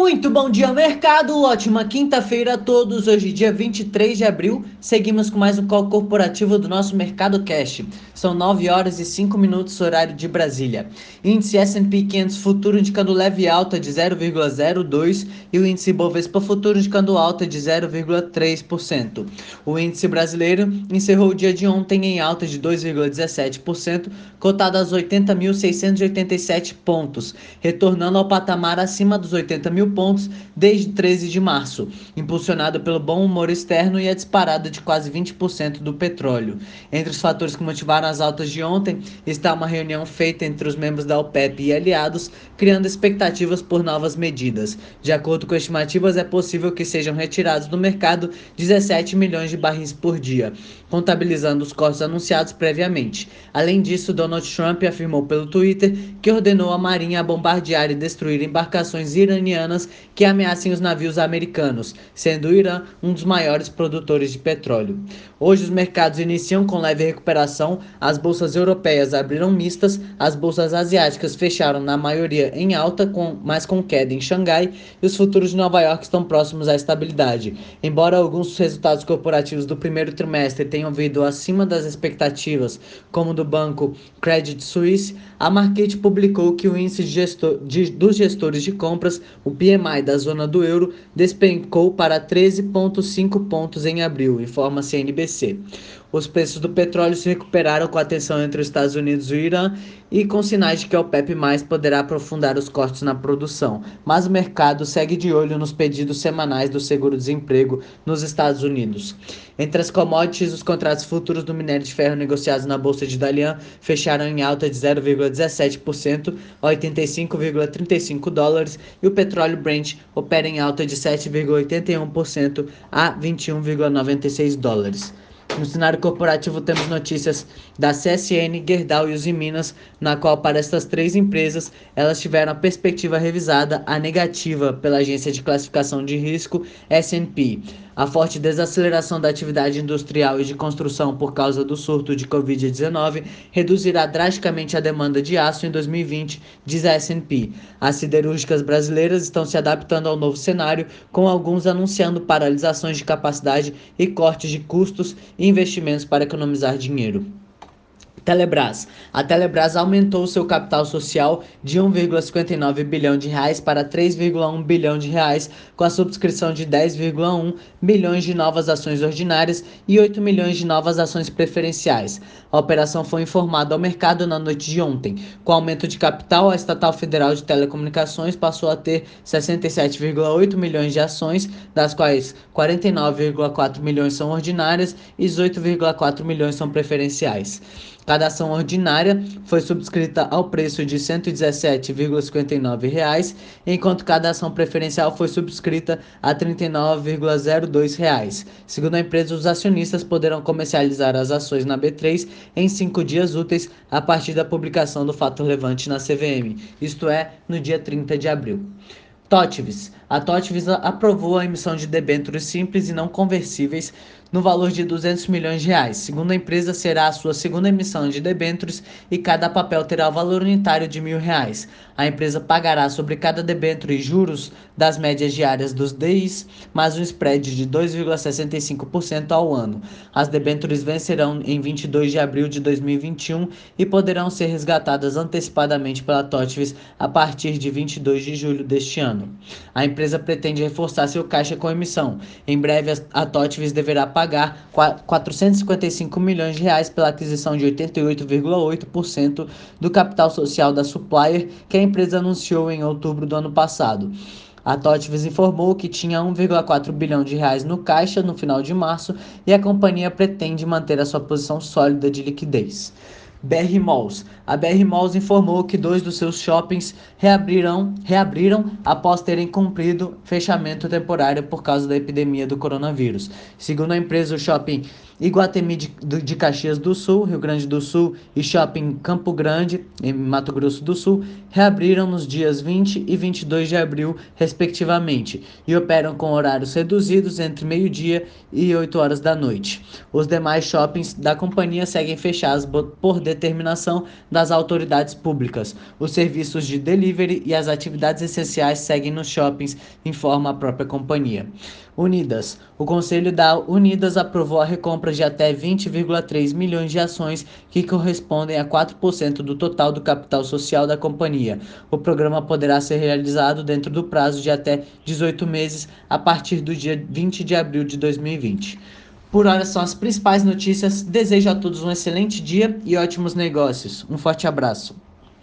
Muito bom dia, mercado! Ótima quinta-feira a todos. Hoje, dia 23 de abril, seguimos com mais um call corporativo do nosso Mercado Cash. São 9 horas e 5 minutos, horário de Brasília. Índice S&P 500 futuro indicando leve alta de 0,02 e o índice Bovespa futuro indicando alta de 0,3%. O índice brasileiro encerrou o dia de ontem em alta de 2,17%, cotado aos 80.687 pontos, retornando ao patamar acima dos 80 mil pontos desde 13 de março, impulsionado pelo bom humor externo e a disparada de quase 20% do petróleo. Entre os fatores que motivaram as altas de ontem está uma reunião feita entre os membros da OPEP e aliados, criando expectativas por novas medidas. De acordo com estimativas, é possível que sejam retirados do mercado 17 milhões de barris por dia, contabilizando os cortes anunciados previamente. Além disso, Donald Trump afirmou pelo Twitter que ordenou a Marinha a bombardear e destruir embarcações iranianas que ameacem os navios americanos, sendo o Irã um dos maiores produtores de petróleo. Hoje os mercados iniciam com leve recuperação, as bolsas europeias abriram mistas, as bolsas asiáticas fecharam na maioria em alta, com, mas com queda em Xangai, e os futuros de Nova York estão próximos à estabilidade. Embora alguns resultados corporativos do primeiro trimestre tenham vindo acima das expectativas, como do banco Credit Suisse, a Market publicou que o índice de gestor, de, dos gestores de compras, o PMI da zona do euro despencou para 13,5 pontos em abril, informa a CNBC. Os preços do petróleo se recuperaram com a tensão entre os Estados Unidos e o Irã e com sinais de que a OPEP mais poderá aprofundar os cortes na produção. Mas o mercado segue de olho nos pedidos semanais do seguro-desemprego nos Estados Unidos. Entre as commodities, os contratos futuros do minério de ferro negociados na bolsa de Dalian fecharam em alta de 0,17% a 85,35 dólares e o petróleo Brent opera em alta de 7,81% a 21,96 dólares. No cenário corporativo temos notícias da CSN, Gerdau e Uzi Minas, na qual para estas três empresas elas tiveram a perspectiva revisada a negativa pela agência de classificação de risco S&P. A forte desaceleração da atividade industrial e de construção por causa do surto de Covid-19 reduzirá drasticamente a demanda de aço em 2020, diz a S&P. As siderúrgicas brasileiras estão se adaptando ao novo cenário, com alguns anunciando paralisações de capacidade e cortes de custos e investimentos para economizar dinheiro. Telebrás. A Telebrás aumentou seu capital social de 1,59 bilhão de reais para 3,1 bilhão de reais, com a subscrição de 10,1 milhões de novas ações ordinárias e 8 milhões de novas ações preferenciais. A operação foi informada ao mercado na noite de ontem. Com o aumento de capital, a Estatal Federal de Telecomunicações passou a ter 67,8 milhões de ações, das quais 49,4 milhões são ordinárias e 18,4 milhões são preferenciais. Cada ação ordinária foi subscrita ao preço de R$ 117,59, enquanto cada ação preferencial foi subscrita a R$ 39,02. Segundo a empresa, os acionistas poderão comercializar as ações na B3 em cinco dias úteis a partir da publicação do fato relevante na CVM, isto é, no dia 30 de abril. TOTVS. A TOTVS aprovou a emissão de debêntures simples e não conversíveis no valor de 200 milhões de reais. Segundo a empresa, será a sua segunda emissão de debêntures e cada papel terá o valor unitário de mil reais. A empresa pagará sobre cada debênture juros das médias diárias dos DIs, mais um spread de 2,65% ao ano. As debêntures vencerão em 22 de abril de 2021 e poderão ser resgatadas antecipadamente pela TOTVS a partir de 22 de julho deste ano. A empresa pretende reforçar seu caixa com emissão. Em breve, a TOTVS deverá pagar pagar 455 milhões de reais pela aquisição de 88,8% do capital social da Supplier, que a empresa anunciou em outubro do ano passado. A Totves informou que tinha 1,4 bilhão de reais no caixa no final de março e a companhia pretende manter a sua posição sólida de liquidez. BR Malls. A BR Malls informou que dois dos seus shoppings reabriram, reabriram após terem cumprido fechamento temporário por causa da epidemia do coronavírus. Segundo a empresa, o shopping Iguatemi de, de Caxias do Sul, Rio Grande do Sul e Shopping Campo Grande, em Mato Grosso do Sul, reabriram nos dias 20 e 22 de abril, respectivamente, e operam com horários reduzidos entre meio-dia e 8 horas da noite. Os demais shoppings da companhia seguem fechados por determinação das autoridades públicas. Os serviços de delivery e as atividades essenciais seguem nos shoppings, informa a própria companhia. Unidas. O Conselho da Unidas aprovou a recompra de até 20,3 milhões de ações, que correspondem a 4% do total do capital social da companhia. O programa poderá ser realizado dentro do prazo de até 18 meses, a partir do dia 20 de abril de 2020. Por hora são as principais notícias. Desejo a todos um excelente dia e ótimos negócios. Um forte abraço.